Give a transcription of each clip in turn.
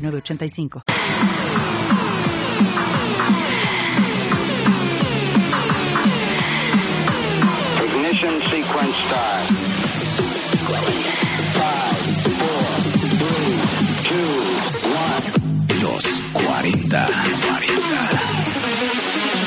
906985. Ignition sequence start. Five, four, three, two, one. Los 40.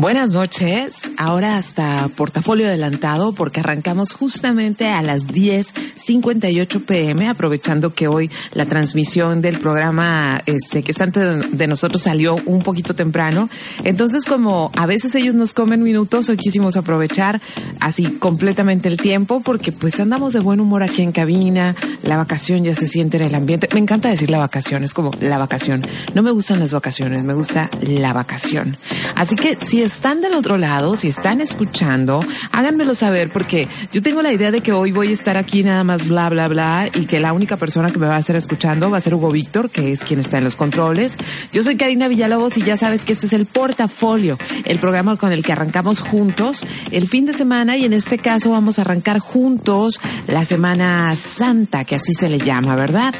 Buenas noches, ahora hasta portafolio adelantado porque arrancamos justamente a las 10.58 pm, aprovechando que hoy la transmisión del programa este, que está antes de nosotros salió un poquito temprano. Entonces, como a veces ellos nos comen minutos, hoy quisimos aprovechar así completamente el tiempo porque pues andamos de buen humor aquí en cabina, la vacación ya se siente en el ambiente. Me encanta decir la vacación, es como la vacación. No me gustan las vacaciones, me gusta la vacación. Así que si están del otro lado, si están escuchando, háganmelo saber porque yo tengo la idea de que hoy voy a estar aquí nada más bla, bla, bla y que la única persona que me va a estar escuchando va a ser Hugo Víctor, que es quien está en los controles. Yo soy Karina Villalobos y ya sabes que este es el portafolio, el programa con el que arrancamos juntos el fin de semana y en este caso vamos a arrancar juntos la Semana Santa, que así se le llama, ¿verdad?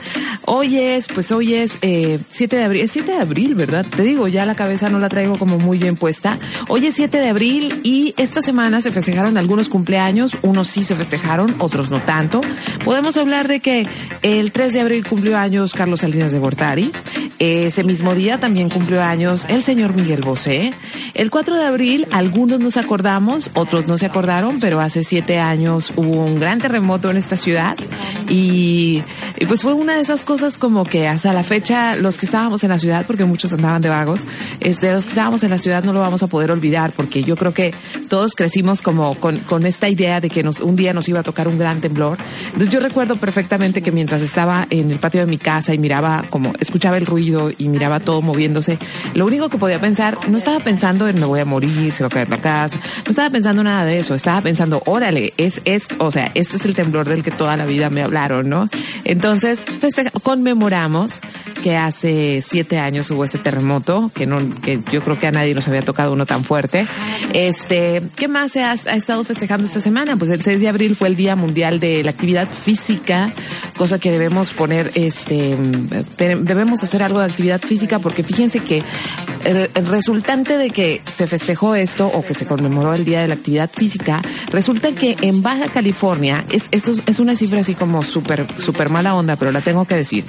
Hoy es, pues hoy es eh, 7 de abril, es 7 de abril, ¿verdad? Te digo, ya la cabeza no la traigo como muy bien puesta. Hoy es 7 de abril y esta semana se festejaron algunos cumpleaños, unos sí se festejaron, otros no tanto. Podemos hablar de que el 3 de abril cumplió años Carlos Salinas de Gortari, ese mismo día también cumplió años el señor Miguel Bosé. El 4 de abril algunos nos acordamos, otros no se acordaron, pero hace siete años hubo un gran terremoto en esta ciudad y, pues fue una de esas cosas como que hasta la fecha los que estábamos en la ciudad, porque muchos andaban de vagos, este, los que estábamos en la ciudad no lo vamos a poder olvidar porque yo creo que todos crecimos como con, con esta idea de que nos, un día nos iba a tocar un gran temblor. Entonces yo recuerdo perfectamente que mientras estaba en el patio de mi casa y miraba como, escuchaba el ruido y miraba todo moviéndose, lo único que podía pensar, no estaba pensando en me voy a morir, se va a caer la casa, no estaba pensando nada de eso, estaba pensando, órale, es, es, o sea, este es el temblor del que toda la vida me hablaron, ¿no? Entonces, festeja- conmemoramos que hace siete años hubo este terremoto, que no, que yo creo que a nadie nos había tocado uno tan fuerte. Este, ¿qué más se ha, estado festejando esta semana? Pues el 6 de abril fue el Día Mundial de la Actividad Física, cosa que debemos poner, este, te- debemos hacer algo de actividad física porque fíjense que el, resultante de que se festejó esto o que se conmemoró el Día de la Actividad Física, resulta que en Baja California, es, esto es- es una cifra así como súper, súper mala onda, pero la tengo que decir.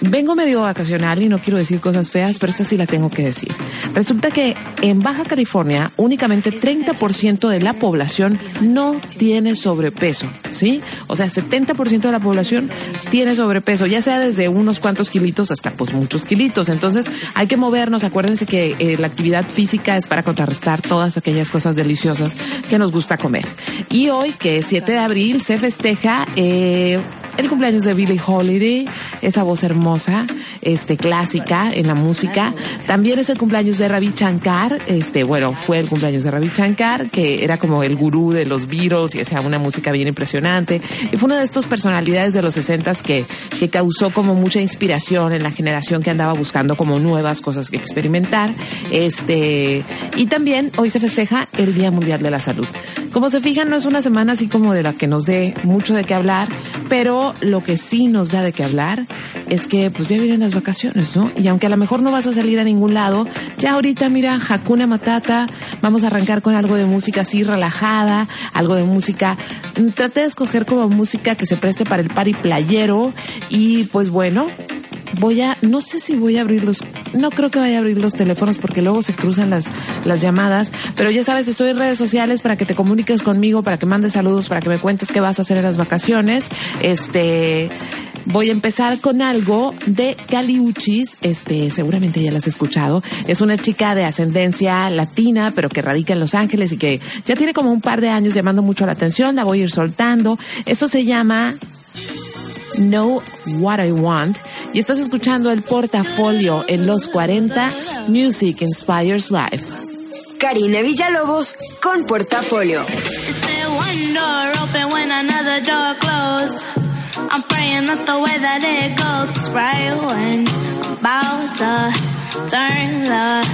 Vengo medio vacacional y no quiero decir cosas feas, pero esta sí la tengo que decir. Resulta que en Baja California únicamente 30% de la población no tiene sobrepeso, ¿sí? O sea, 70% de la población tiene sobrepeso, ya sea desde unos cuantos kilitos hasta pues muchos kilitos. Entonces hay que movernos. Acuérdense que eh, la actividad física es para contrarrestar todas aquellas cosas deliciosas que nos gusta comer. Y hoy, que es 7 de abril, se festeja eh, el cumpleaños de Billie Holiday, esa voz hermosa, este clásica en la música. También es el cumpleaños de Ravi Shankar, este, bueno, fue el cumpleaños de Ravi Shankar, que era como el gurú de los Beatles y hacía una música bien impresionante. Y fue una de estas personalidades de los 60 que, que causó como mucha inspiración en la generación que andaba buscando como nuevas cosas que experimentar. Este, y también hoy se festeja el Día Mundial de la Salud. Como se fijan, no es una semana así como de la que nos dé mucho de qué hablar, pero lo que sí nos da de qué hablar es que pues ya vienen las vacaciones, ¿no? Y aunque a lo mejor no vas a salir a ningún lado, ya ahorita mira, Hakuna Matata, vamos a arrancar con algo de música así relajada, algo de música, mm, traté de escoger como música que se preste para el party playero y pues bueno, voy a, no sé si voy a abrir los, no creo que vaya a abrir los teléfonos porque luego se cruzan las, las llamadas, pero ya sabes, estoy en redes sociales para que te comuniques conmigo, para que mandes saludos, para que me cuentes qué vas a hacer en las vacaciones. Este, voy a empezar con algo de Caliuchis, este, seguramente ya las has escuchado. Es una chica de ascendencia latina, pero que radica en Los Ángeles y que ya tiene como un par de años llamando mucho la atención, la voy a ir soltando. Eso se llama Know What I Want y estás escuchando el portafolio en los 40 Music Inspires Life. Karina Villalobos con Portafolio. I'm praying that's the way that it goes. Cause right when I'm about to turn the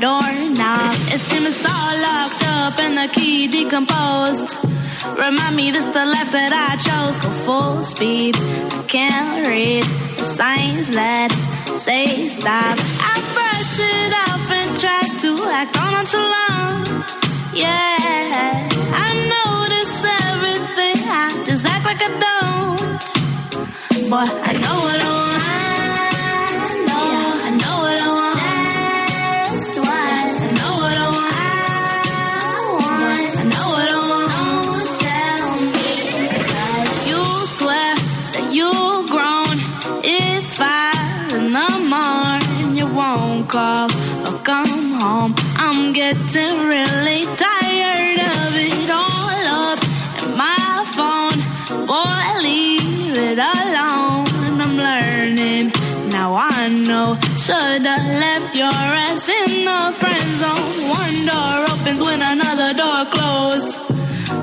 doorknob, it seems all locked up and the key decomposed. Remind me this the life that I chose. Go full speed. I can't read the signs that say stop. I brush it off and try to act on nonchalant. Yeah, I notice everything. I just act like I don't. Boy, I know what I getting really tired of it all up in my phone. Boy, leave it alone. I'm learning. Now I know. Should've left your ass in the friend zone. One door opens when another door closes.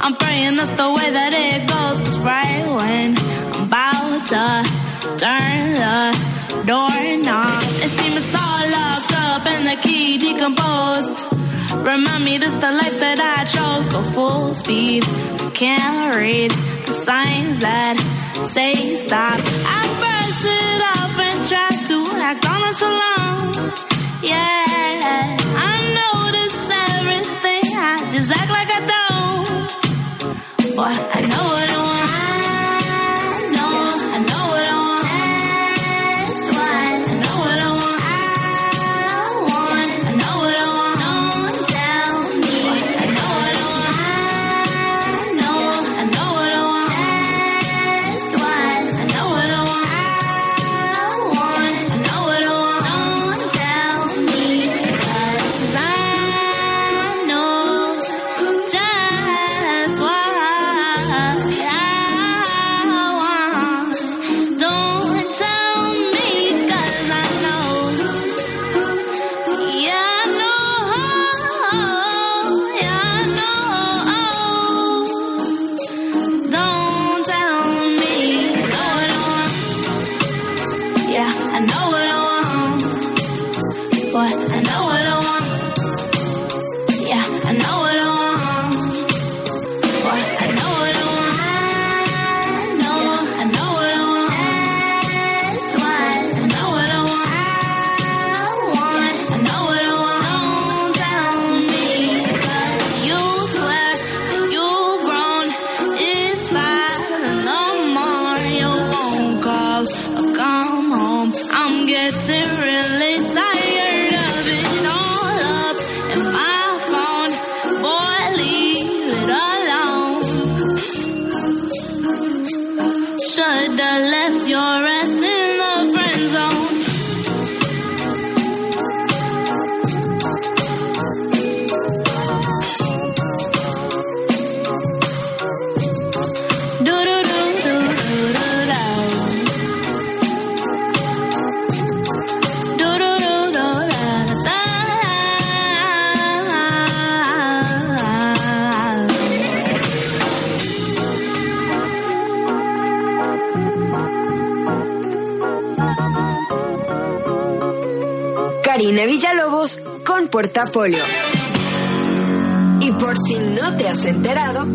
I'm praying that's the way that it goes. Remind me this the life that I chose. Go full speed, can't read the signs that say stop. I brush it off and try to act on it so long. Yeah, I Portafolio. Y por si no te has enterado,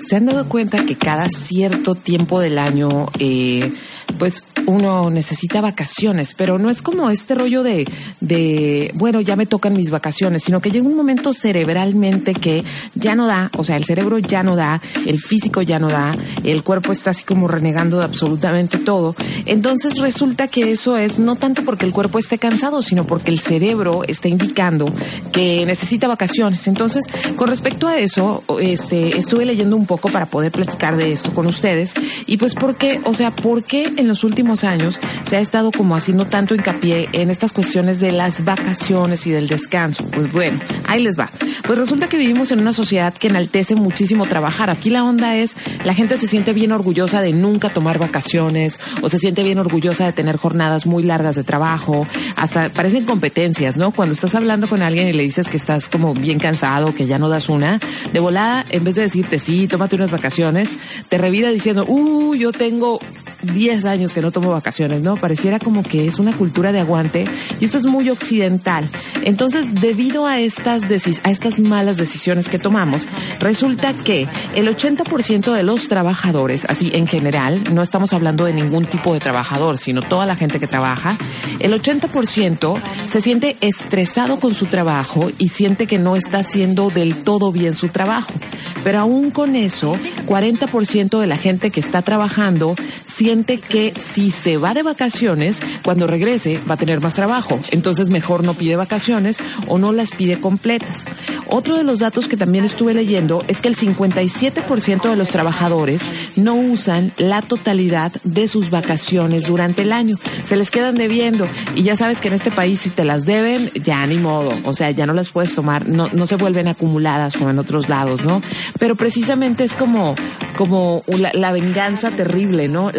se han dado cuenta que cada cierto tiempo del año, eh, pues uno necesita vacaciones, pero no es como este rollo de, de, bueno, ya me tocan mis vacaciones, sino que llega un momento cerebralmente que ya no da, o sea, el cerebro ya no da, el físico ya no da, el cuerpo está así como renegando de absolutamente todo. Entonces resulta que eso es no tanto porque el cuerpo esté cansado, sino porque el cerebro está indicando que necesita vacaciones. Entonces, con respecto a eso, este, estuve leyendo un poco para poder platicar de esto con ustedes. Y pues, ¿por qué? O sea, ¿por qué en los últimos años se ha estado como haciendo tanto hincapié en estas cuestiones de las vacaciones y del descanso? Pues bueno, ahí les va. Pues resulta que vivimos en una sociedad que enaltece muchísimo trabajar. Aquí la onda es, la gente se siente bien orgullosa de nunca tomar vacaciones o se siente bien orgullosa de tener jornadas muy largas de trabajo. Hasta parecen competencias, ¿no? Cuando estás hablando con alguien y le dices que estás como bien cansado, que ya no das una, de volada, en vez de decirte sí, tómate unas vacaciones, te revira diciendo, uh, yo tengo 10 años que no tomo vacaciones, ¿no? Pareciera como que es una cultura de aguante y esto es muy occidental. Entonces, debido a estas, estas malas decisiones que tomamos, resulta que el 80% de los trabajadores, así en general, no estamos hablando de ningún tipo de trabajador, sino toda la gente que trabaja, el 80% se siente estresado con su trabajo y siente que no está haciendo del todo bien su trabajo. Pero aún con eso, 40% de la gente que está trabajando que si se va de vacaciones, cuando regrese va a tener más trabajo. Entonces mejor no pide vacaciones o no las pide completas. Otro de los datos que también estuve leyendo es que el 57% de los trabajadores no usan la totalidad de sus vacaciones durante el año. Se les quedan debiendo. Y ya sabes que en este país si te las deben, ya ni modo. O sea, ya no las puedes tomar. No, no se vuelven acumuladas como en otros lados, ¿no? Pero precisamente es como, como la, venganza terrible, ¿no?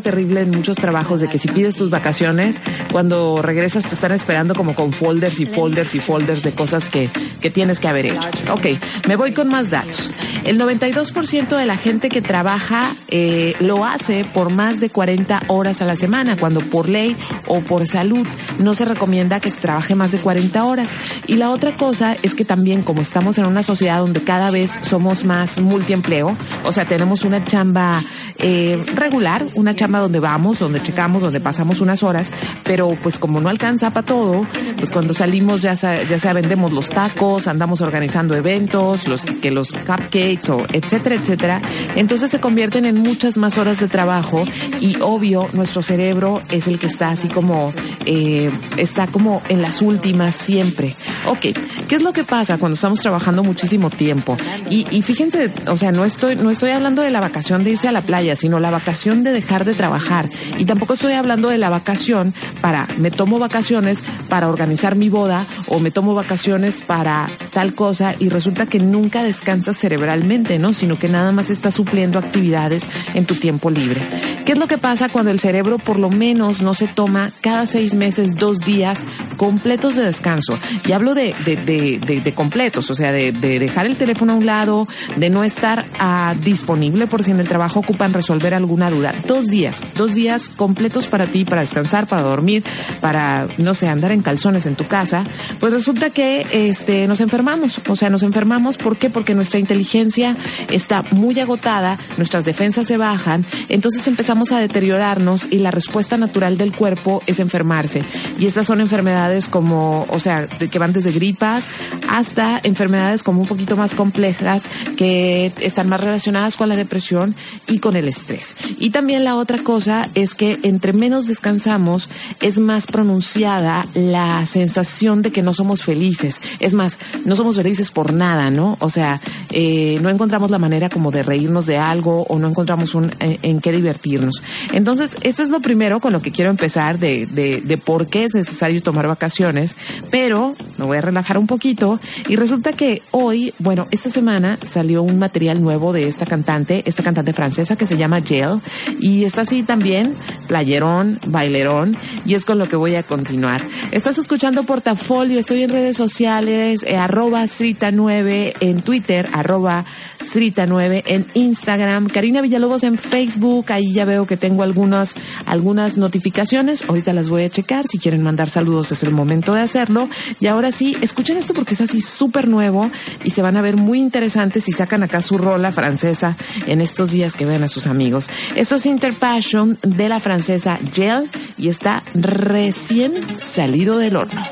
Terrible en muchos trabajos de que si pides tus vacaciones, cuando regresas te están esperando como con folders y folders y folders de cosas que, que tienes que haber hecho. Ok, me voy con más datos. El 92% de la gente que trabaja eh, lo hace por más de 40 horas a la semana, cuando por ley o por salud no se recomienda que se trabaje más de 40 horas. Y la otra cosa es que también como estamos en una sociedad donde cada vez somos más multiempleo, o sea, tenemos una chamba eh, regular, chamba donde vamos, donde checamos, donde pasamos unas horas, pero pues como no alcanza para todo, pues cuando salimos ya sea, ya vendemos los tacos, andamos organizando eventos, los que los cupcakes o etcétera, etcétera, entonces se convierten en muchas más horas de trabajo y obvio nuestro cerebro es el que está así como eh, está como en las últimas siempre. Ok, ¿qué es lo que pasa cuando estamos trabajando muchísimo tiempo? Y, y fíjense, o sea, no estoy no estoy hablando de la vacación de irse a la playa, sino la vacación de dejar de trabajar. Y tampoco estoy hablando de la vacación para, me tomo vacaciones para organizar mi boda o me tomo vacaciones para tal cosa y resulta que nunca descansas cerebralmente, ¿no? Sino que nada más estás supliendo actividades en tu tiempo libre. ¿Qué es lo que pasa cuando el cerebro por lo menos no se toma cada seis meses dos días completos de descanso? Y hablo de, de, de, de, completos, o sea, de, de, dejar el teléfono a un lado, de no estar uh, disponible por si en el trabajo ocupan resolver alguna duda. Dos días, dos días completos para ti, para descansar, para dormir, para, no sé, andar en calzones en tu casa, pues resulta que este, nos enfermamos. O sea, nos enfermamos, ¿por qué? Porque nuestra inteligencia está muy agotada, nuestras defensas se bajan, entonces empezamos a deteriorarnos y la respuesta natural del cuerpo es enfermarse. Y estas son enfermedades como, o sea, que van desde gripas hasta enfermedades como un poquito más complejas que están más relacionadas con la depresión y con el estrés. Y también la otra cosa es que entre menos descansamos es más pronunciada la sensación de que no somos felices. Es más, no somos felices por nada, ¿no? O sea, eh, no encontramos la manera como de reírnos de algo o no encontramos un, en, en qué divertirnos. Entonces, esto es lo primero con lo que quiero empezar de, de, de por qué es necesario tomar vacaciones, pero me voy a relajar un poquito y resulta que hoy, bueno, esta semana salió un material nuevo de esta cantante, esta cantante francesa que se llama Jail y está así también, playerón, bailerón y es con lo que voy a continuar. Estás escuchando Portafolio, estoy en redes sociales, eh, arroba arroba Srita9 en Twitter, arroba Srita9 en Instagram, Karina Villalobos en Facebook, ahí ya veo que tengo algunas, algunas notificaciones, ahorita las voy a checar, si quieren mandar saludos es el momento de hacerlo. Y ahora sí, escuchen esto porque es así súper nuevo y se van a ver muy interesantes si sacan acá su rola francesa en estos días que ven a sus amigos. Esto es Interpassion de la francesa Gel y está recién salido del horno.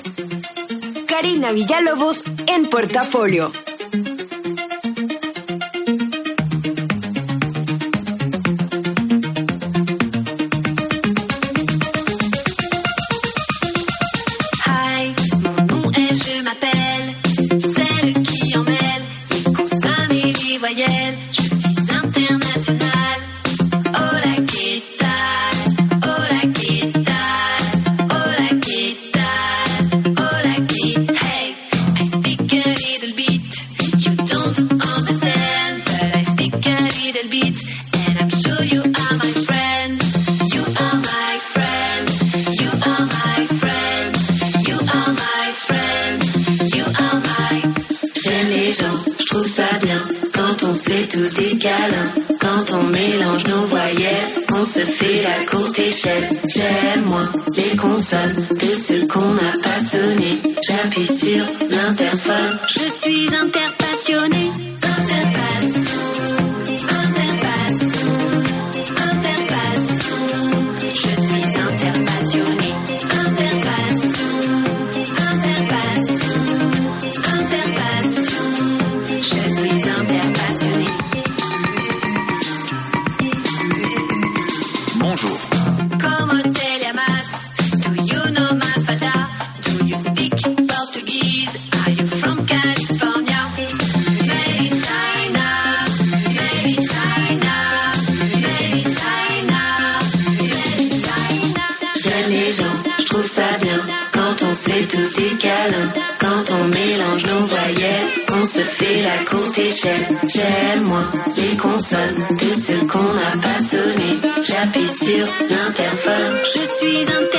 Karina Villalobos en portafolio. Échelle. J'aime moins les consonnes de ceux qu'on n'a pas sonné. J'appuie sur l'interphone. Je suis interpassionnée.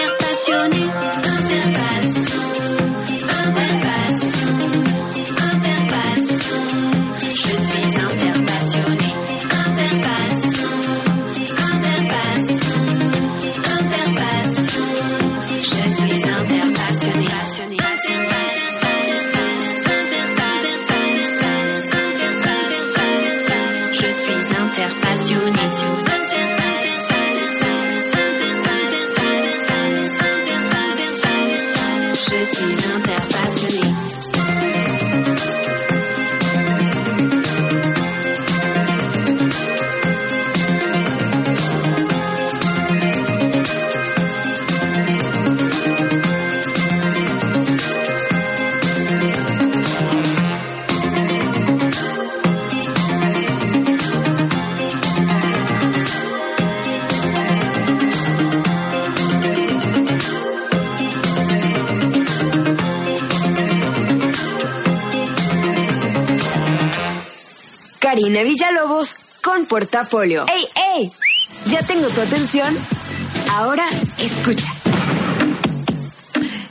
Portafolio. ¡Ey, ey! ¿Ya tengo tu atención? Ahora escucha.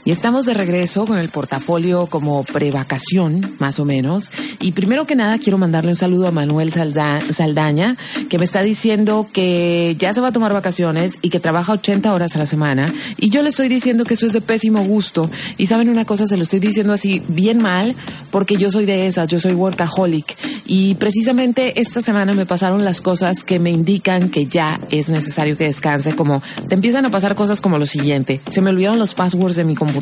Y estamos de regreso con el portafolio como prevacación, más o menos. Y primero que nada quiero mandarle un saludo a Manuel Salda- Saldaña, que me está diciendo que ya se va a tomar vacaciones y que trabaja 80 horas a la semana. Y yo le estoy diciendo que eso es de pésimo gusto. Y saben una cosa, se lo estoy diciendo así bien mal, porque yo soy de esas, yo soy workaholic. Y precisamente esta semana me pasaron las cosas que me indican que ya es necesario que descanse, como te empiezan a pasar cosas como lo siguiente. Se me olvidaron los passwords de mi computadora,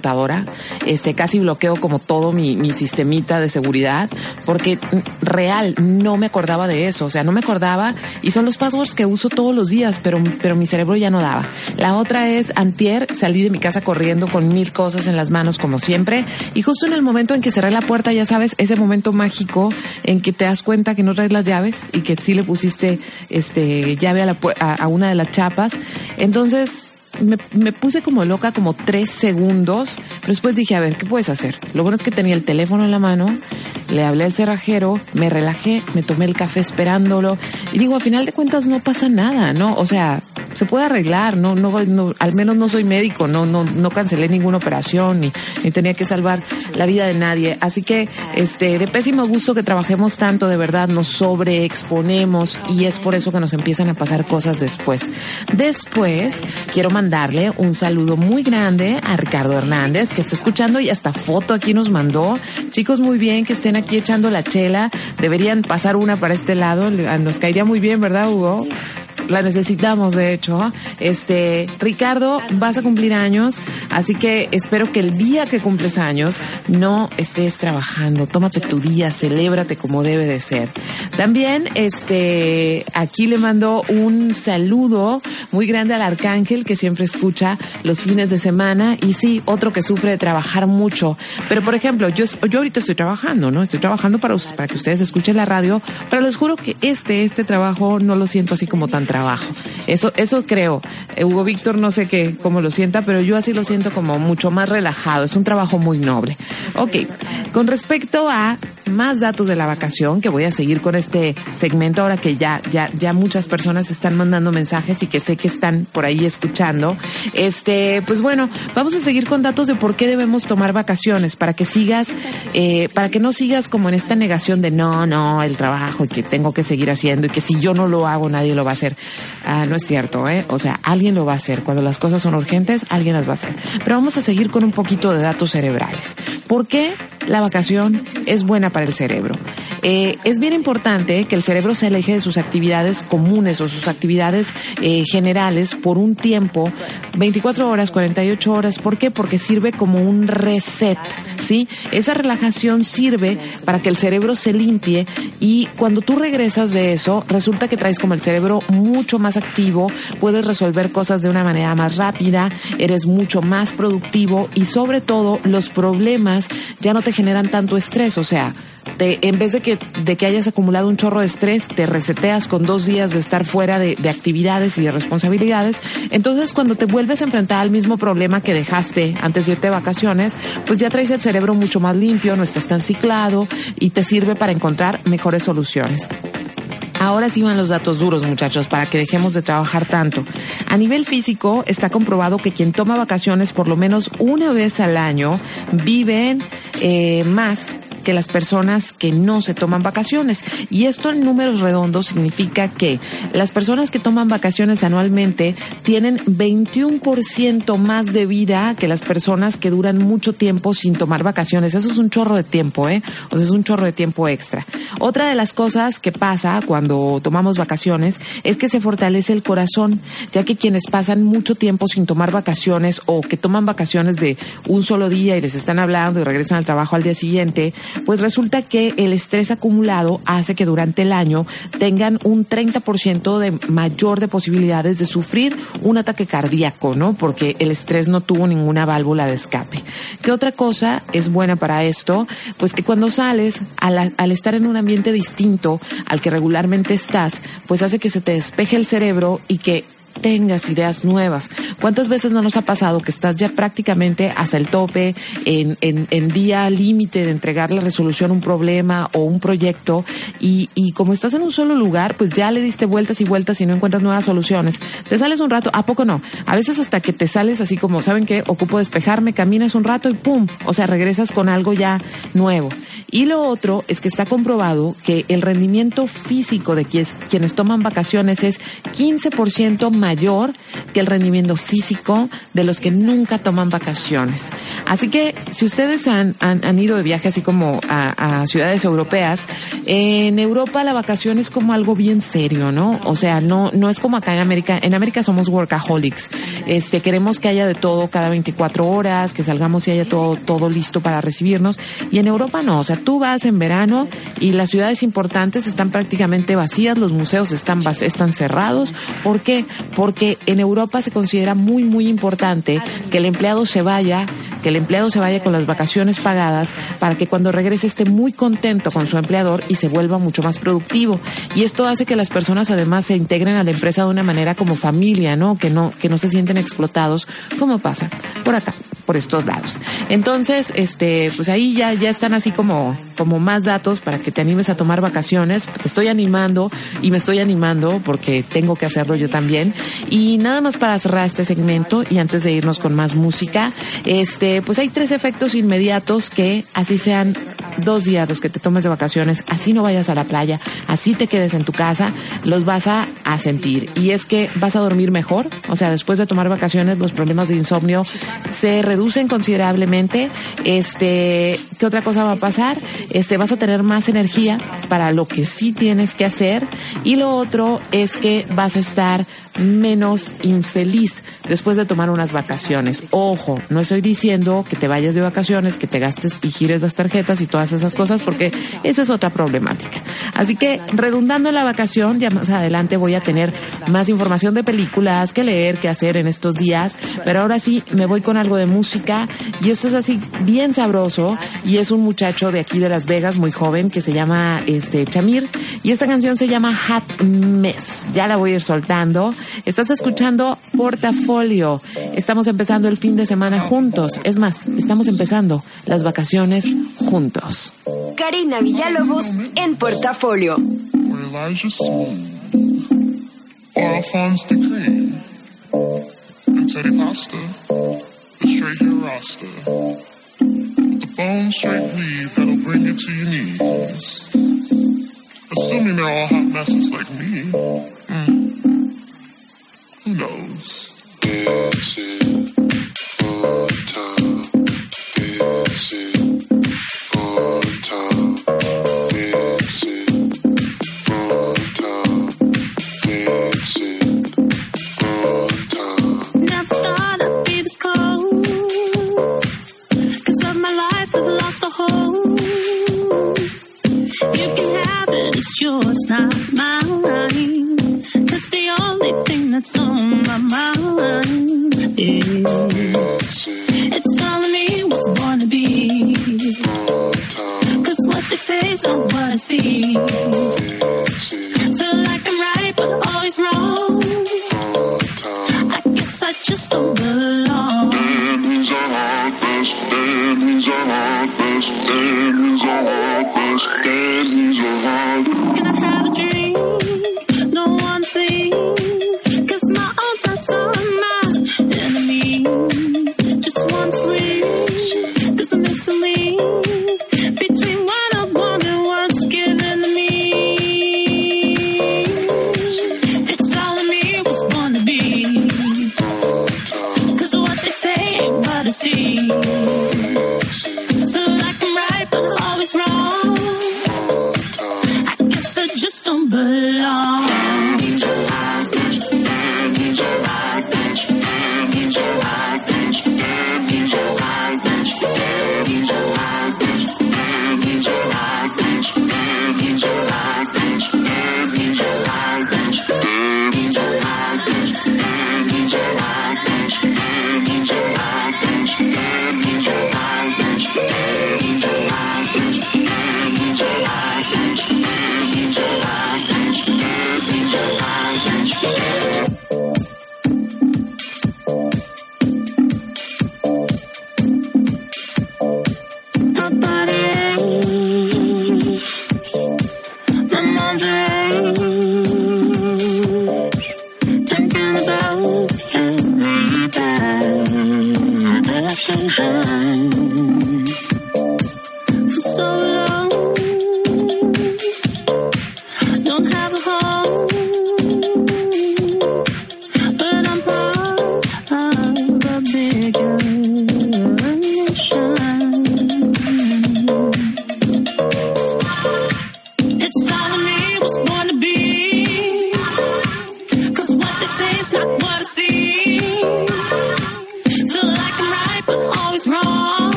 este casi bloqueo como todo mi, mi sistemita de seguridad, porque real no me acordaba de eso, o sea, no me acordaba y son los passwords que uso todos los días, pero, pero mi cerebro ya no daba. La otra es antier, salí de mi casa corriendo con mil cosas en las manos como siempre y justo en el momento en que cerré la puerta, ya sabes, ese momento mágico en que te das cuenta que no traes las llaves y que sí le pusiste este llave a, la, a, a una de las chapas. Entonces, me, puse como loca como tres segundos, pero después dije, a ver, ¿qué puedes hacer? Lo bueno es que tenía el teléfono en la mano, le hablé al cerrajero, me relajé, me tomé el café esperándolo y digo, a final de cuentas no pasa nada, ¿no? O sea, se puede arreglar, no, no, no, al menos no soy médico, no, no, no cancelé ninguna operación ni, ni tenía que salvar la vida de nadie. Así que, este, de pésimo gusto que trabajemos tanto, de verdad, nos sobreexponemos y es por eso que nos empiezan a pasar cosas después. Después, quiero mandarle un saludo muy grande a Ricardo Hernández, que está escuchando y hasta foto aquí nos mandó. Chicos, muy bien que estén aquí echando la chela. Deberían pasar una para este lado. Nos caería muy bien, ¿verdad, Hugo? La necesitamos, de hecho. Este, Ricardo, vas a cumplir años, así que espero que el día que cumples años no estés trabajando. Tómate tu día, celébrate como debe de ser. También, este, aquí le mando un saludo muy grande al Arcángel que siempre escucha los fines de semana y sí, otro que sufre de trabajar mucho. Pero, por ejemplo, yo, yo ahorita estoy trabajando, ¿no? Estoy trabajando para, para que ustedes escuchen la radio, pero les juro que este, este trabajo no lo siento así como tan trabajo. Eso, eso creo. Eh, Hugo Víctor no sé qué, cómo lo sienta, pero yo así lo siento como mucho más relajado. Es un trabajo muy noble. Ok. Con respecto a más datos de la vacación, que voy a seguir con este segmento ahora que ya, ya, ya muchas personas están mandando mensajes y que sé que están por ahí escuchando. Este, pues bueno, vamos a seguir con datos de por qué debemos tomar vacaciones para que sigas, eh, para que no sigas como en esta negación de no, no, el trabajo y que tengo que seguir haciendo y que si yo no lo hago nadie lo va a hacer. Ah, no es cierto, ¿eh? O sea, alguien lo va a hacer. Cuando las cosas son urgentes, alguien las va a hacer. Pero vamos a seguir con un poquito de datos cerebrales. ¿Por qué la vacación es buena para el cerebro? Eh, es bien importante que el cerebro se aleje de sus actividades comunes o sus actividades eh, generales por un tiempo, 24 horas, 48 horas. ¿Por qué? Porque sirve como un reset, ¿sí? Esa relajación sirve para que el cerebro se limpie y cuando tú regresas de eso, resulta que traes como el cerebro mucho más activo, puedes resolver cosas de una manera más rápida, eres mucho más productivo y sobre todo los problemas ya no te generan tanto estrés, o sea, te, en vez de que, de que hayas acumulado un chorro de estrés, te reseteas con dos días de estar fuera de, de actividades y de responsabilidades. Entonces, cuando te vuelves a enfrentar al mismo problema que dejaste antes de irte de vacaciones, pues ya traes el cerebro mucho más limpio, no estás tan ciclado y te sirve para encontrar mejores soluciones. Ahora sí van los datos duros, muchachos, para que dejemos de trabajar tanto. A nivel físico, está comprobado que quien toma vacaciones por lo menos una vez al año viven eh, más que las personas que no se toman vacaciones. Y esto en números redondos significa que las personas que toman vacaciones anualmente tienen 21% más de vida que las personas que duran mucho tiempo sin tomar vacaciones. Eso es un chorro de tiempo, ¿eh? O sea, es un chorro de tiempo extra. Otra de las cosas que pasa cuando tomamos vacaciones es que se fortalece el corazón, ya que quienes pasan mucho tiempo sin tomar vacaciones o que toman vacaciones de un solo día y les están hablando y regresan al trabajo al día siguiente, pues resulta que el estrés acumulado hace que durante el año tengan un 30% de mayor de posibilidades de sufrir un ataque cardíaco, ¿no? Porque el estrés no tuvo ninguna válvula de escape. ¿Qué otra cosa es buena para esto? Pues que cuando sales, al, al estar en un ambiente distinto al que regularmente estás, pues hace que se te despeje el cerebro y que tengas ideas nuevas. ¿Cuántas veces no nos ha pasado que estás ya prácticamente hasta el tope, en, en, en día límite de entregar la resolución a un problema o un proyecto y, y como estás en un solo lugar, pues ya le diste vueltas y vueltas y no encuentras nuevas soluciones? Te sales un rato, ¿a poco no? A veces hasta que te sales así como, ¿saben qué? Ocupo despejarme, caminas un rato y ¡pum! O sea, regresas con algo ya nuevo. Y lo otro es que está comprobado que el rendimiento físico de quienes, quienes toman vacaciones es 15% mayor que el rendimiento físico de los que nunca toman vacaciones. Así que si ustedes han, han, ido de viaje así como a, a, ciudades europeas, en Europa la vacación es como algo bien serio, ¿no? O sea, no, no es como acá en América. En América somos workaholics. Este, queremos que haya de todo cada 24 horas, que salgamos y haya todo, todo listo para recibirnos. Y en Europa no. O sea, tú vas en verano y las ciudades importantes están prácticamente vacías, los museos están, están cerrados. ¿Por qué? Porque en Europa se considera muy, muy importante que el empleado se vaya, que el empleado se vaya con las vacaciones pagadas para que cuando regrese esté muy contento con su empleador y se vuelva mucho más productivo. Y esto hace que las personas además se integren a la empresa de una manera como familia, ¿no? Que no, que no se sienten explotados, como pasa por acá, por estos lados. Entonces, este, pues ahí ya, ya están así como, como más datos para que te animes a tomar vacaciones. Te estoy animando y me estoy animando porque tengo que hacerlo yo también. Y nada más para cerrar este segmento y antes de irnos con más música, este, pues hay tres efectos inmediatos que así sean dos días los que te tomes de vacaciones, así no vayas a la playa, así te quedes en tu casa, los vas a, a sentir. Y es que vas a dormir mejor, o sea, después de tomar vacaciones los problemas de insomnio se reducen considerablemente. Este, ¿qué otra cosa va a pasar? Este, vas a tener más energía para lo que sí tienes que hacer y lo otro es que vas a estar menos infeliz después de tomar unas vacaciones. Ojo, no estoy diciendo que te vayas de vacaciones, que te gastes y gires las tarjetas y todas esas cosas, porque esa es otra problemática. Así que, redundando en la vacación, ya más adelante voy a tener más información de películas que leer, que hacer en estos días, pero ahora sí me voy con algo de música y esto es así bien sabroso y es un muchacho de aquí de Las Vegas, muy joven, que se llama este Chamir y esta canción se llama Hot Mess. Ya la voy a ir soltando. Estás escuchando Portafolio. Estamos empezando el fin de semana juntos. Es más, estamos empezando las vacaciones juntos. Karina Villalobos en Portafolio. or Elijah Smooth, or Alphonse the Cream, and Teddy Pasta, the straight hair Rasta, the bone straight weave that'll bring you to your knees. Assuming they're all hot messes like me. Hmm. Who knows? Feel like I'm right, but always wrong.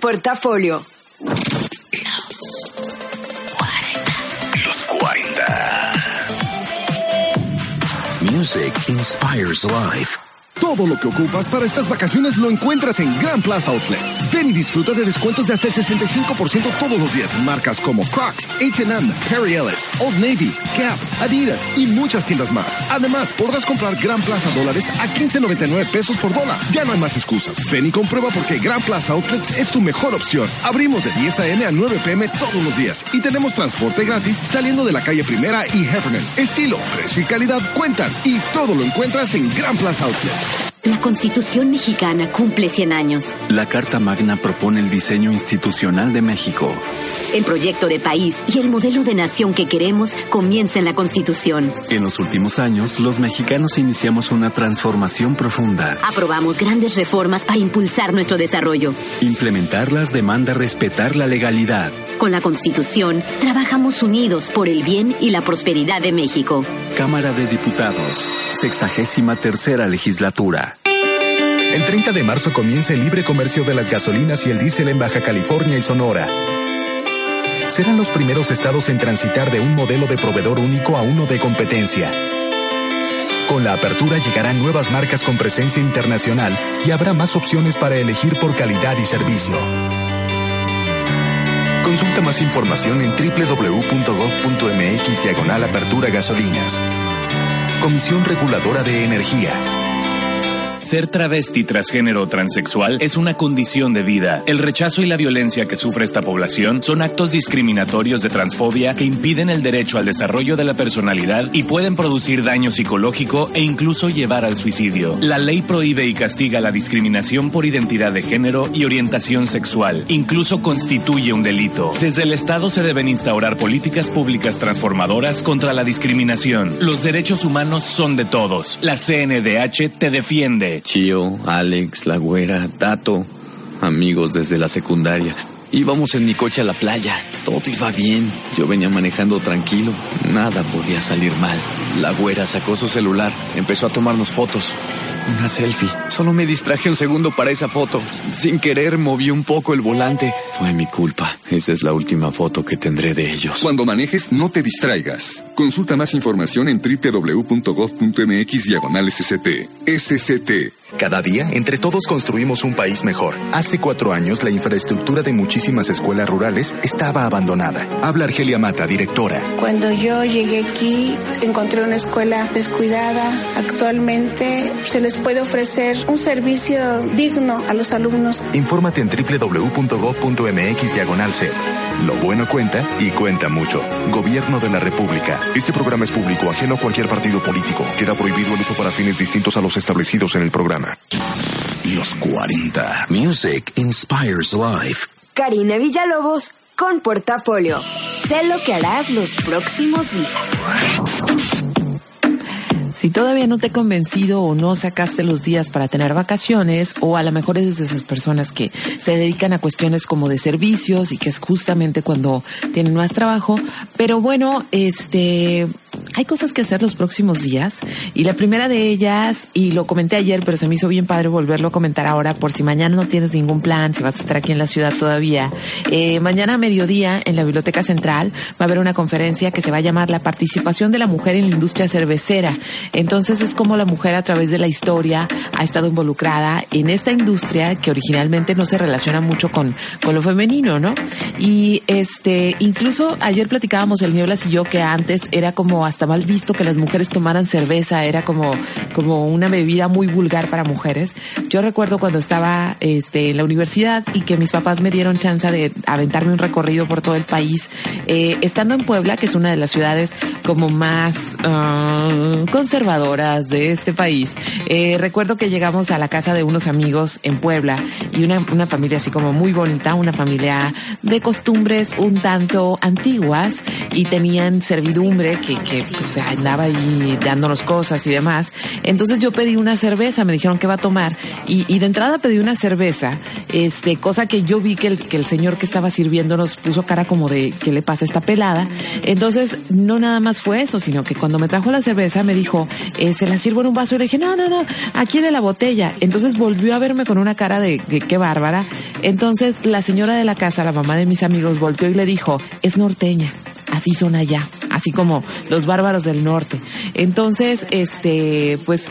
Portafolio. Los 40. Music inspires life. Todo lo que ocupas para estas vacaciones lo encuentras en Gran Plaza Outlets. Ven y disfruta de descuentos de hasta el 65% todos los días en marcas como Crocs, H&M, Harry Ellis, Old Navy, Gap, Adidas y muchas tiendas más. Además, podrás comprar Gran Plaza dólares a 15.99 pesos por dólar. Ya no hay más excusas. Ven y comprueba porque Gran Plaza Outlets es tu mejor opción. Abrimos de 10 a.m. a 9 p.m. todos los días y tenemos transporte gratis saliendo de la calle Primera y Heffernan. Estilo, precio y calidad cuentan y todo lo encuentras en Gran Plaza Outlets. La Constitución mexicana cumple 100 años. La Carta Magna propone el diseño institucional de México. El proyecto de país y el modelo de nación que queremos comienza en la Constitución. En los últimos años, los mexicanos iniciamos una transformación profunda. Aprobamos grandes reformas para impulsar nuestro desarrollo. Implementarlas demanda respetar la legalidad. Con la Constitución, trabajamos unidos por el bien y la prosperidad de México. Cámara de Diputados, sexagésima tercera legislatura. El 30 de marzo comienza el libre comercio de las gasolinas y el diésel en Baja California y Sonora. Serán los primeros estados en transitar de un modelo de proveedor único a uno de competencia. Con la apertura llegarán nuevas marcas con presencia internacional y habrá más opciones para elegir por calidad y servicio. Consulta más información en www.gov.mx diagonal apertura gasolinas. Comisión Reguladora de Energía. Ser travesti, transgénero o transexual es una condición de vida. El rechazo y la violencia que sufre esta población son actos discriminatorios de transfobia que impiden el derecho al desarrollo de la personalidad y pueden producir daño psicológico e incluso llevar al suicidio. La ley prohíbe y castiga la discriminación por identidad de género y orientación sexual. Incluso constituye un delito. Desde el Estado se deben instaurar políticas públicas transformadoras contra la discriminación. Los derechos humanos son de todos. La CNDH te defiende. Chio, Alex, La Güera, Tato, amigos desde la secundaria. Íbamos en mi coche a la playa, todo iba bien. Yo venía manejando tranquilo, nada podía salir mal. La Güera sacó su celular, empezó a tomarnos fotos. Una selfie. Solo me distraje un segundo para esa foto. Sin querer moví un poco el volante. Fue mi culpa. Esa es la última foto que tendré de ellos. Cuando manejes, no te distraigas. Consulta más información en www.gov.mx diagonal SCT. SCT. Cada día, entre todos construimos un país mejor. Hace cuatro años, la infraestructura de muchísimas escuelas rurales estaba abandonada. Habla Argelia Mata, directora. Cuando yo llegué aquí, encontré una escuela descuidada. Actualmente se les puede ofrecer un servicio digno a los alumnos. Infórmate en www.gov.mx diagonal. Lo bueno cuenta y cuenta mucho. Gobierno de la República. Este programa es público, ajeno a cualquier partido político. Queda prohibido el uso para fines distintos a los establecidos en el programa. Los 40. Music inspires life. Karina Villalobos con portafolio. Sé lo que harás los próximos días. Si todavía no te he convencido o no sacaste los días para tener vacaciones, o a lo mejor eres de esas personas que se dedican a cuestiones como de servicios y que es justamente cuando tienen más trabajo, pero bueno, este, hay cosas que hacer los próximos días y la primera de ellas, y lo comenté ayer, pero se me hizo bien padre volverlo a comentar ahora por si mañana no tienes ningún plan, si vas a estar aquí en la ciudad todavía. Eh, mañana a mediodía en la Biblioteca Central va a haber una conferencia que se va a llamar La participación de la mujer en la industria cervecera. Entonces es como la mujer a través de la historia ha estado involucrada en esta industria que originalmente no se relaciona mucho con, con lo femenino, ¿no? Y este, incluso ayer platicábamos el Nieblas y yo que antes era como hasta mal visto que las mujeres tomaran cerveza, era como, como una bebida muy vulgar para mujeres. Yo recuerdo cuando estaba este, en la universidad y que mis papás me dieron chance de aventarme un recorrido por todo el país, eh, estando en Puebla, que es una de las ciudades como más uh, conservadoras de este país. Eh, recuerdo que llegamos a la casa de unos amigos en Puebla y una, una familia así como muy bonita, una familia de costumbres un tanto antiguas y tenían servidumbre que, que pues andaba ahí dándonos cosas y demás. Entonces yo pedí una cerveza, me dijeron que va a tomar y, de entrada pedí una cerveza, este, cosa que yo vi que el, que el señor que estaba sirviendo nos puso cara como de ¿qué le pasa a esta pelada? Entonces no nada más fue eso, sino que cuando me trajo la cerveza me dijo, eh, se la sirvo en un vaso y le dije, no, no, no, aquí de la botella. Entonces volvió a verme con una cara de, de qué bárbara. Entonces la señora de la casa, la mamá de mis amigos, volteó y le dijo, es norteña así son allá, así como los bárbaros del norte. Entonces, este, pues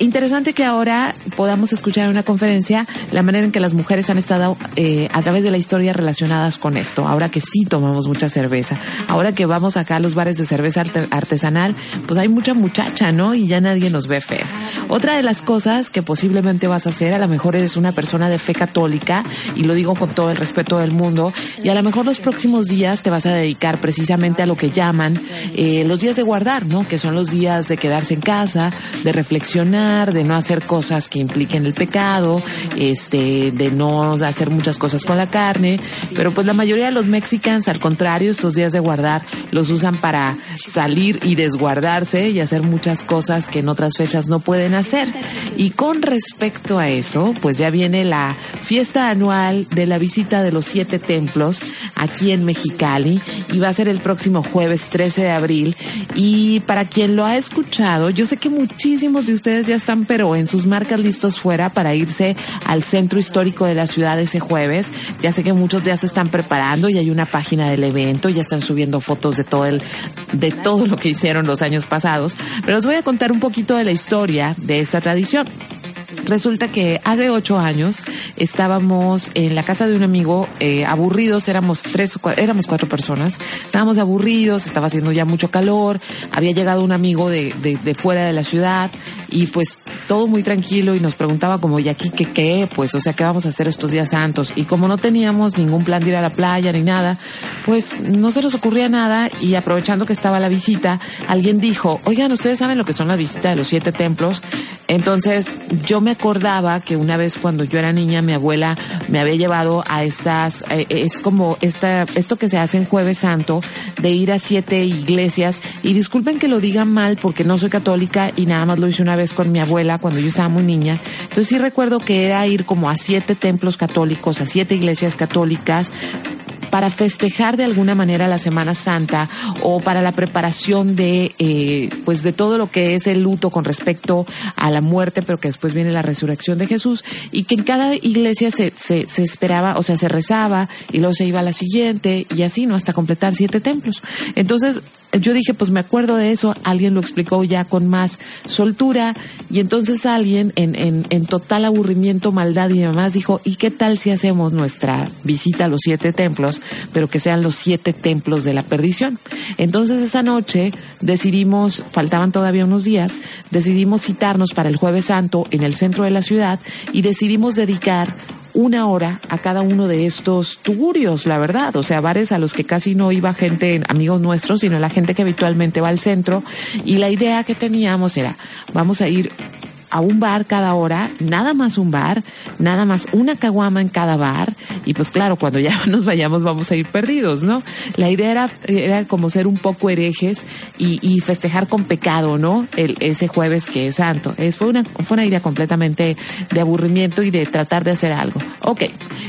interesante que ahora podamos escuchar en una conferencia la manera en que las mujeres han estado eh, a través de la historia relacionadas con esto. Ahora que sí tomamos mucha cerveza, ahora que vamos acá a los bares de cerveza arte- artesanal, pues hay mucha muchacha, ¿no? Y ya nadie nos ve fea. Otra de las cosas que posiblemente vas a hacer, a lo mejor eres una persona de fe católica, y lo digo con todo el respeto del mundo, y a lo mejor los próximos días te vas a dedicar precisamente a lo que llaman eh, los días de guardar, ¿no? Que son los días de quedarse en casa, de reflexionar, de no hacer cosas que impliquen el pecado, este, de no hacer muchas cosas con la carne, pero pues la mayoría de los mexicanos, al contrario, estos días de guardar los usan para salir y desguardarse y hacer muchas cosas que en otras fechas no pueden hacer. Y con respecto a eso, pues ya viene la fiesta anual de la visita de los siete templos aquí en Mexicali y va a ser el próximo jueves 13 de abril. Y para quien lo ha escuchado, yo sé que muchísimos de ustedes ya están pero en sus marcas listos fuera para irse al centro histórico de la ciudad ese jueves. Ya sé que muchos ya se están preparando y hay una página del evento, ya están subiendo fotos de todo el, de todo lo que hicieron los años pasados. Pero os voy a contar un poquito de la historia de esta tradición. Resulta que hace ocho años estábamos en la casa de un amigo eh, aburridos, éramos tres, o cua- éramos cuatro personas, estábamos aburridos, estaba haciendo ya mucho calor, había llegado un amigo de, de, de fuera de la ciudad y pues todo muy tranquilo y nos preguntaba como, ¿y aquí qué qué? Pues, o sea, ¿qué vamos a hacer estos días santos? Y como no teníamos ningún plan de ir a la playa ni nada, pues no se nos ocurría nada y aprovechando que estaba la visita, alguien dijo, oigan, ¿ustedes saben lo que son las visitas de los siete templos? Entonces yo me acordaba que una vez cuando yo era niña mi abuela me había llevado a estas, eh, es como esta, esto que se hace en jueves santo, de ir a siete iglesias y disculpen que lo diga mal porque no soy católica y nada más lo hice una vez con mi abuela cuando yo estaba muy niña. Entonces sí recuerdo que era ir como a siete templos católicos, a siete iglesias católicas para festejar de alguna manera la Semana Santa o para la preparación de eh, pues de todo lo que es el luto con respecto a la muerte, pero que después viene la resurrección de Jesús y que en cada iglesia se, se, se esperaba, o sea, se rezaba y luego se iba a la siguiente y así, ¿no? Hasta completar siete templos. Entonces, yo dije, pues me acuerdo de eso, alguien lo explicó ya con más soltura y entonces alguien en, en, en total aburrimiento, maldad y demás dijo, ¿y qué tal si hacemos nuestra visita a los siete templos, pero que sean los siete templos de la perdición? Entonces esta noche decidimos, faltaban todavía unos días, decidimos citarnos para el jueves santo en el centro de la ciudad y decidimos dedicar una hora a cada uno de estos tugurios, la verdad. O sea, bares a los que casi no iba gente, amigos nuestros, sino la gente que habitualmente va al centro. Y la idea que teníamos era, vamos a ir a un bar cada hora, nada más un bar, nada más una caguama en cada bar, y pues claro, cuando ya nos vayamos vamos a ir perdidos, ¿no? La idea era, era como ser un poco herejes y, y festejar con pecado, ¿no? El, ese jueves que es santo. Es, fue, una, fue una idea completamente de aburrimiento y de tratar de hacer algo. Ok,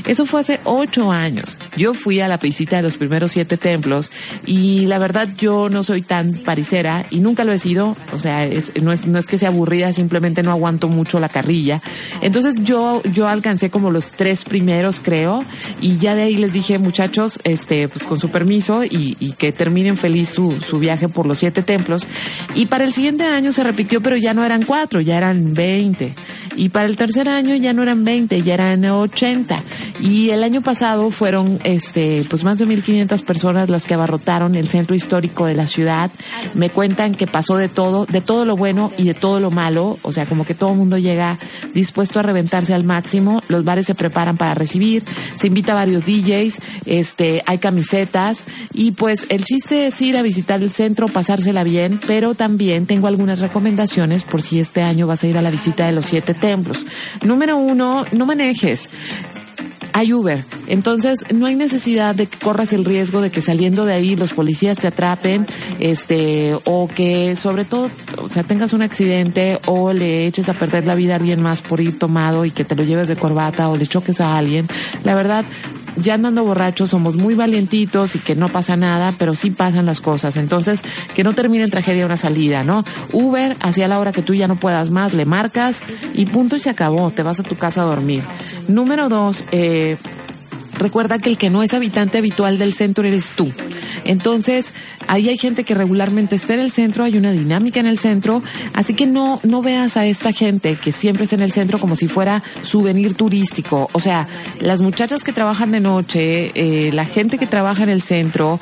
eso fue hace ocho años. Yo fui a la visita de los primeros siete templos y la verdad yo no soy tan parisera y nunca lo he sido, o sea, es, no, es, no es que sea aburrida, simplemente no aguanto mucho la carrilla. Entonces yo, yo alcancé como los tres primeros, creo, y ya de ahí les dije, muchachos, este, pues con su permiso y, que terminen feliz su, su viaje por los siete templos. Y para el siguiente año se repitió, pero ya no eran cuatro, ya eran veinte. Y para el tercer año ya no eran veinte, ya eran ochenta. Y el año pasado fueron, este, pues más de mil quinientas personas las que abarrotaron el centro histórico de la ciudad. Me cuentan que pasó de todo, de todo lo bueno y de todo lo malo, o sea, que todo el mundo llega dispuesto a reventarse al máximo, los bares se preparan para recibir, se invita a varios DJs, este, hay camisetas y pues el chiste es ir a visitar el centro, pasársela bien, pero también tengo algunas recomendaciones por si este año vas a ir a la visita de los siete templos. Número uno, no manejes hay Uber. Entonces, no hay necesidad de que corras el riesgo de que saliendo de ahí los policías te atrapen, este, o que sobre todo, o sea, tengas un accidente o le eches a perder la vida a alguien más por ir tomado y que te lo lleves de corbata o le choques a alguien. La verdad, ya andando borrachos somos muy valientitos y que no pasa nada, pero sí pasan las cosas. Entonces, que no termine en tragedia una salida, ¿no? Uber, hacia la hora que tú ya no puedas más, le marcas y punto y se acabó, te vas a tu casa a dormir. Número dos, eh, Recuerda que el que no es habitante habitual del centro eres tú. Entonces, ahí hay gente que regularmente está en el centro, hay una dinámica en el centro, así que no, no veas a esta gente que siempre está en el centro como si fuera souvenir turístico. O sea, las muchachas que trabajan de noche, eh, la gente que trabaja en el centro,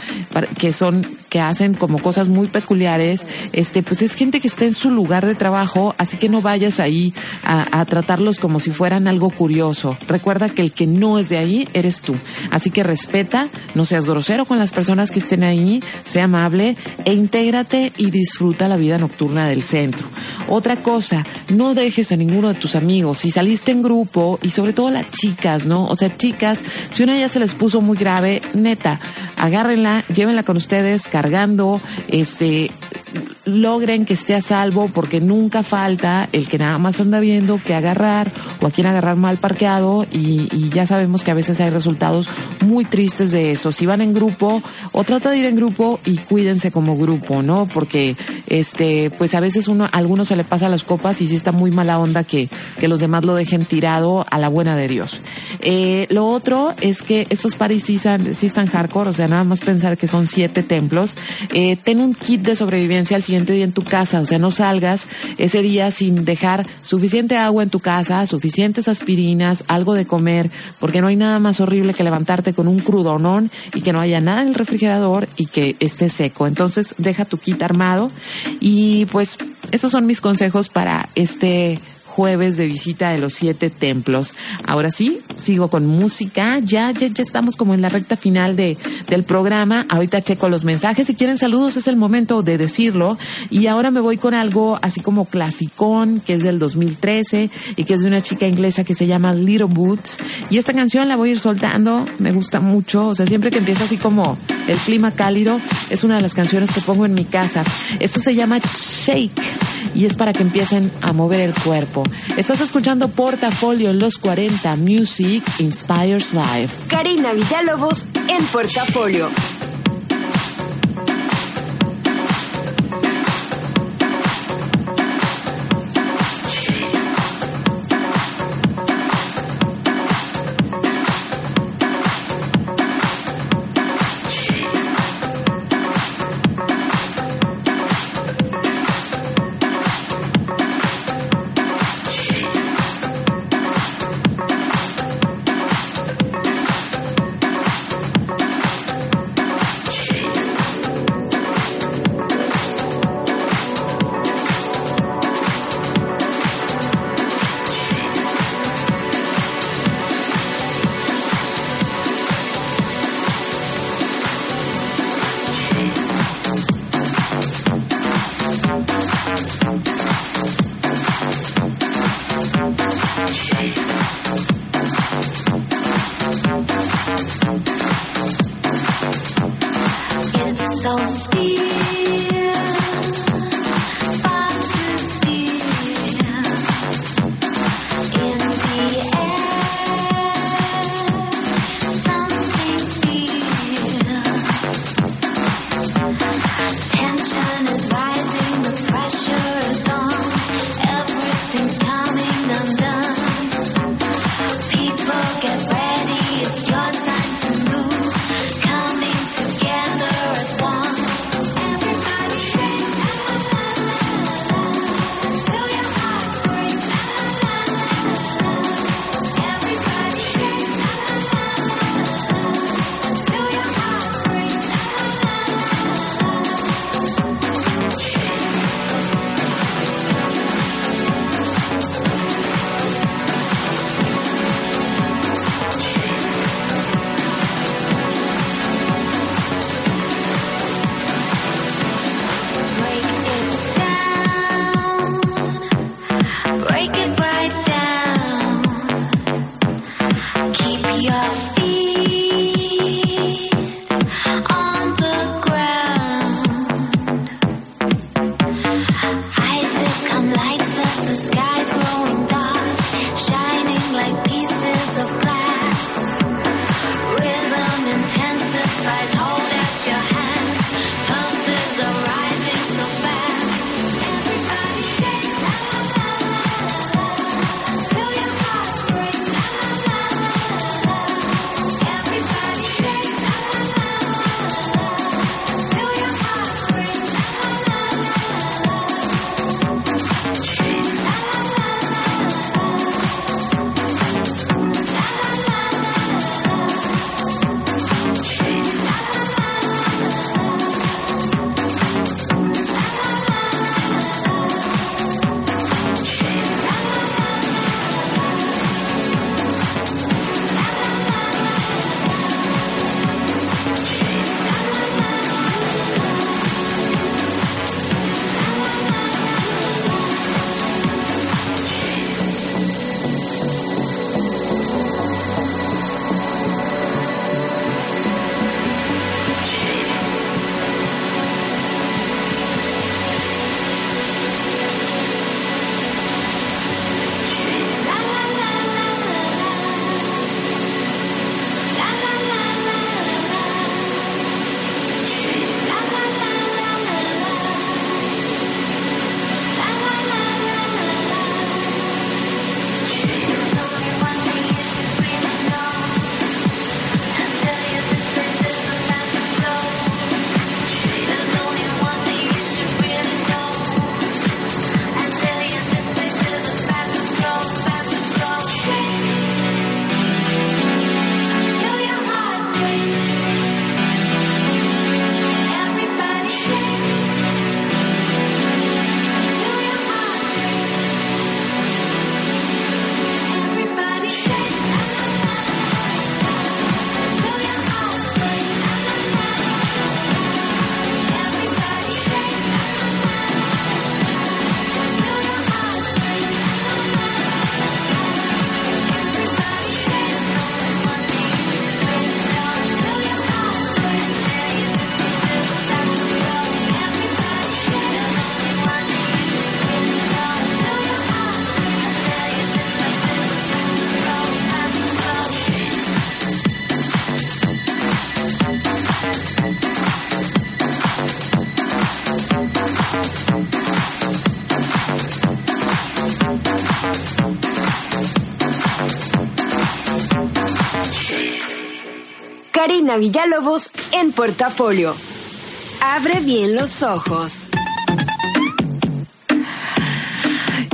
que son que hacen como cosas muy peculiares, este, pues es gente que está en su lugar de trabajo, así que no vayas ahí a, tratarlos como si fueran algo curioso. Recuerda que el que no es de ahí eres tú. Así que respeta, no seas grosero con las personas que estén ahí, sea amable e intégrate y disfruta la vida nocturna del centro. Otra cosa, no dejes a ninguno de tus amigos. Si saliste en grupo y sobre todo las chicas, ¿no? O sea, chicas, si una ya se les puso muy grave, neta, agárrenla, llévenla con ustedes, cargando, este, logren que esté a salvo porque nunca falta el que nada más anda viendo que agarrar o a quien agarrar mal parqueado y, ya sabemos que a veces hay resultados muy tristes de eso. Si van en grupo o trata de ir en grupo y cuídense como grupo, ¿no? Porque este, pues a veces uno, a algunos se le pasa las copas y sí está muy mala onda que, que los demás lo dejen tirado a la buena de Dios. Eh, lo otro es que estos paris sí están hardcore, o sea, nada más pensar que son siete templos. Eh, ten un kit de sobrevivencia al siguiente día en tu casa, o sea, no salgas ese día sin dejar suficiente agua en tu casa, suficientes aspirinas, algo de comer, porque no hay nada más horrible que levantarte con un crudonón y que no haya nada en el refrigerador y que esté seco. Entonces, deja tu kit armado y pues esos son mis consejos para este jueves de visita de los siete templos. Ahora sí, sigo con música. Ya, ya, ya estamos como en la recta final de, del programa. Ahorita checo los mensajes. Si quieren saludos, es el momento de decirlo. Y ahora me voy con algo así como clasicón, que es del 2013 y que es de una chica inglesa que se llama Little Boots. Y esta canción la voy a ir soltando. Me gusta mucho. O sea, siempre que empieza así como el clima cálido, es una de las canciones que pongo en mi casa. Esto se llama Shake y es para que empiecen a mover el cuerpo. Estás escuchando Portafolio los 40 Music Inspires Life. Karina Villalobos en Portafolio. Villalobos en Portafolio. Abre bien los ojos.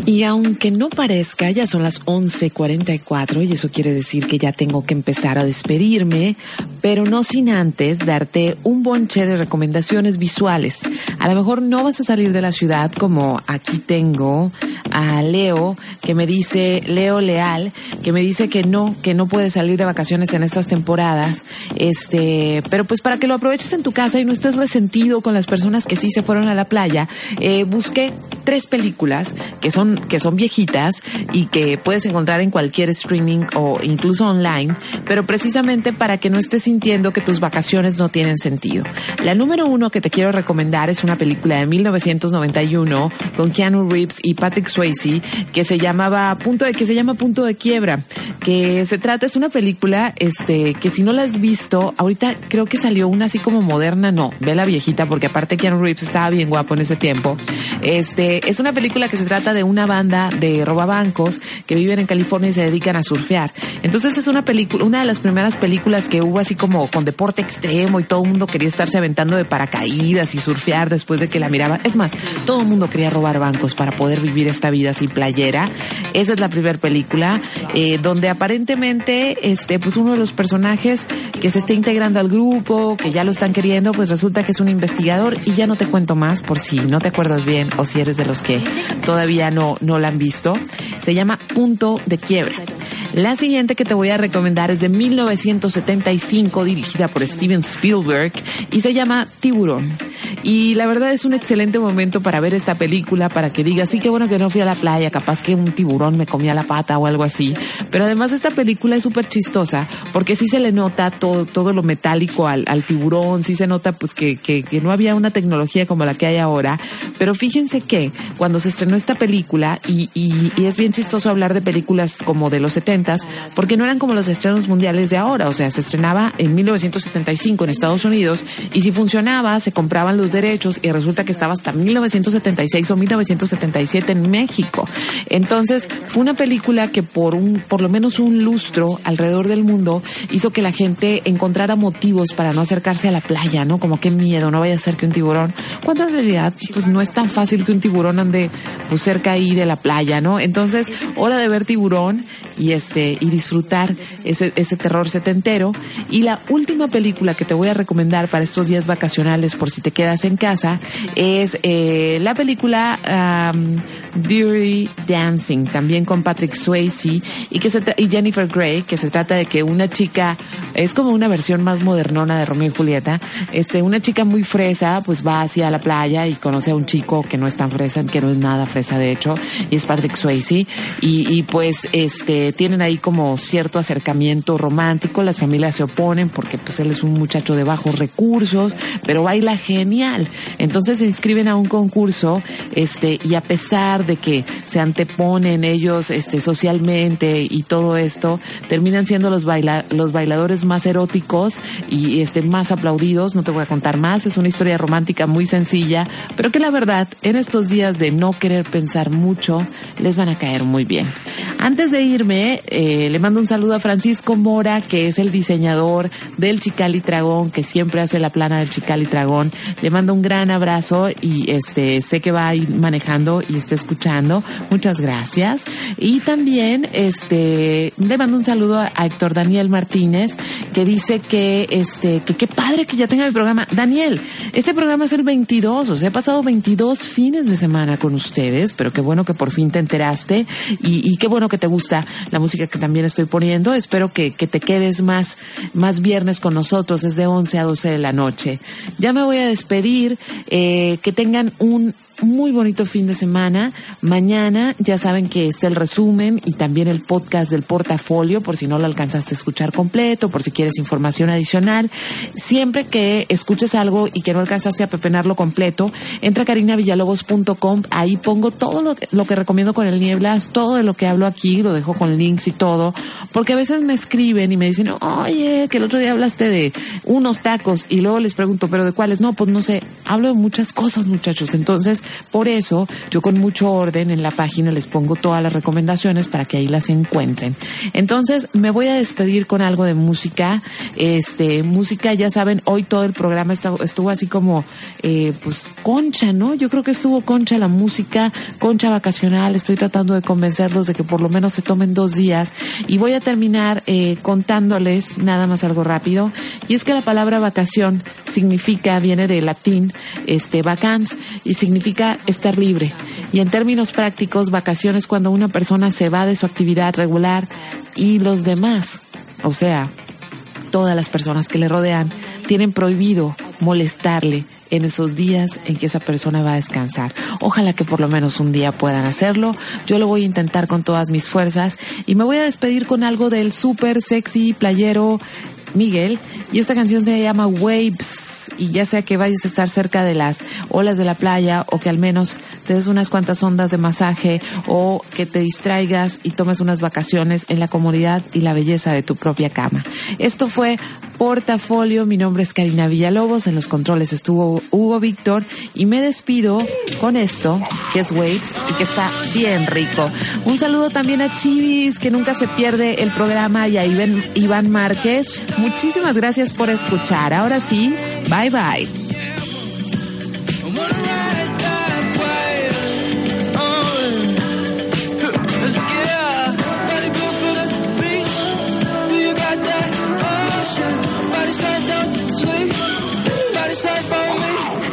Y aunque no parezca, ya son las 11:44 y eso quiere decir que ya tengo que empezar a despedirme, pero no sin antes darte un bonche de recomendaciones visuales. A lo mejor no vas a salir de la ciudad como aquí tengo a Leo, que me dice, Leo Leal, que me dice que no, que no puede salir de vacaciones en estas temporadas. Este, pero pues para que lo aproveches en tu casa y no estés resentido con las personas que sí se fueron a la playa, eh, busqué tres películas que son que son viejitas y que puedes encontrar en cualquier streaming o incluso online, pero precisamente para que no estés sintiendo que tus vacaciones no tienen sentido. La número uno que te quiero recomendar es una película de 1991 con Keanu Reeves y Patrick Swayze que se llamaba Punto de que se llama Punto de Quiebra, que se trata es una película este que si no la has visto, ahorita creo que salió una así como moderna, no, ve la viejita porque aparte Keanu Reeves estaba bien guapo en ese tiempo. Este es una película que se trata de una banda de robabancos que viven en California y se dedican a surfear. Entonces es una película, una de las primeras películas que hubo así como con deporte extremo y todo el mundo quería estarse aventando de paracaídas y surfear después de que la miraba. Es más, todo el mundo quería robar bancos para poder vivir esta vida así playera. Esa es la primera película eh, donde aparentemente este pues uno de los personajes que se está integrando al grupo, que ya lo están queriendo, pues resulta que es un investigador y ya no te cuento más por si no te acuerdas bien o si eres de los que todavía no no la han visto. Se llama Punto de Quiebre. La siguiente que te voy a recomendar es de 1975, dirigida por Steven Spielberg y se llama Tiburón. Y la verdad es un excelente momento para ver esta película, para que digas, sí, qué bueno que no fui a la playa, capaz que un tiburón me comía la pata o algo así. Pero además esta película es súper chistosa porque sí se le nota todo, todo lo metálico al, tiburón, sí se nota pues que, que, que no había una tecnología como la que hay ahora. Pero fíjense que cuando se estrenó esta película, y, es bien chistoso hablar de películas como de los 70 porque no eran como los estrenos mundiales de ahora, o sea, se estrenaba en 1975 en Estados Unidos y si funcionaba se compraban los derechos y resulta que estaba hasta 1976 o 1977 en México. Entonces, fue una película que por un por lo menos un lustro alrededor del mundo hizo que la gente encontrara motivos para no acercarse a la playa, ¿no? Como qué miedo, no vaya a ser que un tiburón, cuando en realidad pues no es tan fácil que un tiburón ande pues cerca ahí de la playa, ¿no? Entonces, hora de ver tiburón y este y disfrutar ese, ese terror setentero. Y la última película que te voy a recomendar para estos días vacacionales por si te quedas en casa es eh, la película um, Dirty Dancing, también con Patrick Swayze y que se y Jennifer Grey, que se trata de que una chica es como una versión más modernona de Romeo y Julieta. Este, una chica muy fresa, pues va hacia la playa y conoce a un chico que no es tan fresa, que no es nada fresa de hecho, y es Patrick Swayze y, y pues este tienen ahí como cierto acercamiento romántico, las familias se oponen porque pues él es un muchacho de bajos recursos, pero baila genial. Entonces se inscriben a un concurso, este, y a pesar de que se anteponen ellos, este, socialmente y todo esto, terminan siendo los baila, los bailadores más eróticos y este, más aplaudidos. No te voy a contar más, es una historia romántica muy sencilla, pero que la verdad, en estos días de no querer pensar mucho, les van a caer muy bien. Antes de irme, eh, le mando un saludo a Francisco Mora, que es el diseñador del Chicali Tragón, que siempre hace la plana del Chicali Tragón. Le mando un gran abrazo y este sé que va a ir manejando y está escuchando. Muchas gracias. Y también este le mando un saludo a Héctor Daniel Martínez, que dice que este que qué padre que ya tenga mi programa. Daniel, este programa es el 22, o sea, he pasado 22 fines de semana con ustedes, pero qué bueno que por fin te enteraste y, y qué bueno que te gusta la música que también estoy poniendo. Espero que, que te quedes más, más viernes con nosotros. Es de 11 a 12 de la noche. Ya me voy a despedir. Eh, que tengan un muy bonito fin de semana. Mañana ya saben que está el resumen y también el podcast del portafolio por si no lo alcanzaste a escuchar completo, por si quieres información adicional. Siempre que escuches algo y que no alcanzaste a pepenarlo completo, entra a carinavillalobos.com. Ahí pongo todo lo lo que recomiendo con el Nieblas, todo de lo que hablo aquí, lo dejo con links y todo, porque a veces me escriben y me dicen, oye, que el otro día hablaste de unos tacos y luego les pregunto, pero de cuáles? No, pues no sé, hablo de muchas cosas, muchachos. Entonces, Por eso, yo con mucho orden en la página les pongo todas las recomendaciones para que ahí las encuentren. Entonces, me voy a despedir con algo de música. Este, música, ya saben, hoy todo el programa estuvo, así como, eh, pues, concha, ¿no? Yo creo que estuvo concha la música, concha vacacional. Estoy tratando de convencerlos de que por lo menos se tomen dos días. Y voy a terminar eh, contándoles nada más algo rápido. Y es que la palabra vacación significa, viene de latín, este, vacans, y significa estar libre. Y en términos prácticos, vacaciones cuando una persona se va de su actividad regular y los demás, o sea, todas las personas que le rodean, tienen prohibido molestarle en esos días en que esa persona va a descansar. Ojalá que por lo menos un día puedan hacerlo. Yo lo voy a intentar con todas mis fuerzas y me voy a despedir con algo del súper sexy playero Miguel y esta canción se llama Waves y ya sea que vayas a estar cerca de las olas de la playa o que al menos te des unas cuantas ondas de masaje o que te distraigas y tomes unas vacaciones en la comodidad y la belleza de tu propia cama. Esto fue Portafolio, mi nombre es Karina Villalobos, en los controles estuvo Hugo Víctor y me despido con esto, que es Waves y que está bien rico. Un saludo también a Chivis, que nunca se pierde el programa, y a Iván, Iván Márquez. Muchísimas gracias por escuchar. Ahora sí, bye bye. said for me.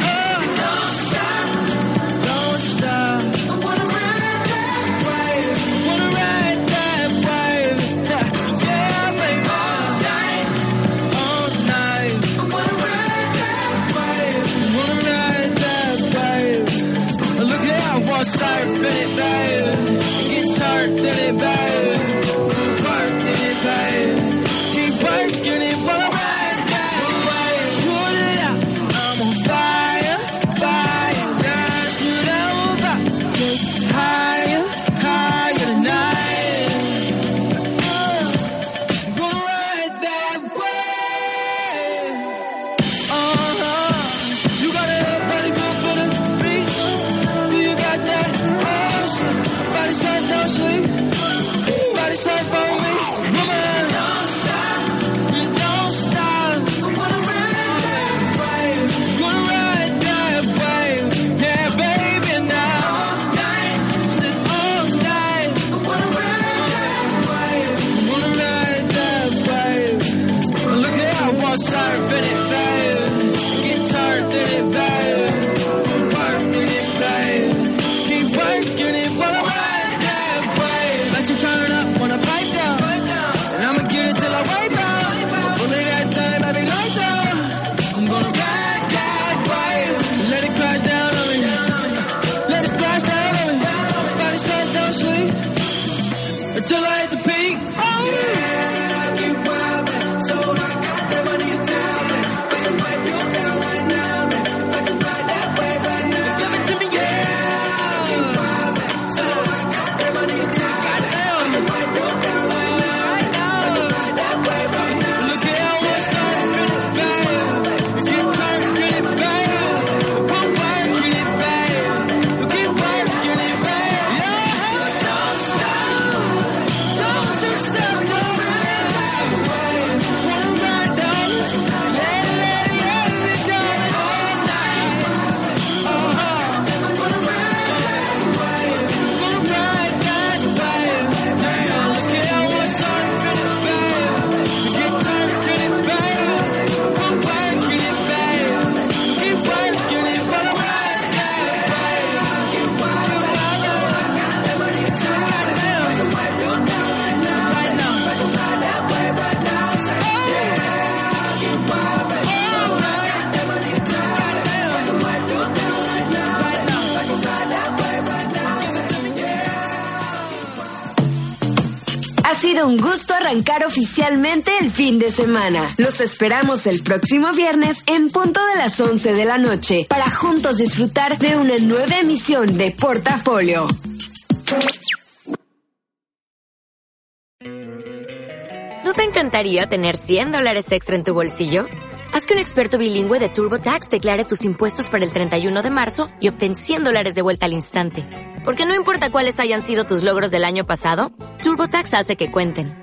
El fin de semana. Los esperamos el próximo viernes en punto de las 11 de la noche para juntos disfrutar de una nueva emisión de Portafolio. ¿No te encantaría tener 100 dólares extra en tu bolsillo? Haz que un experto bilingüe de TurboTax declare tus impuestos para el 31 de marzo y obtén 100 dólares de vuelta al instante. Porque no importa cuáles hayan sido tus logros del año pasado, TurboTax hace que cuenten.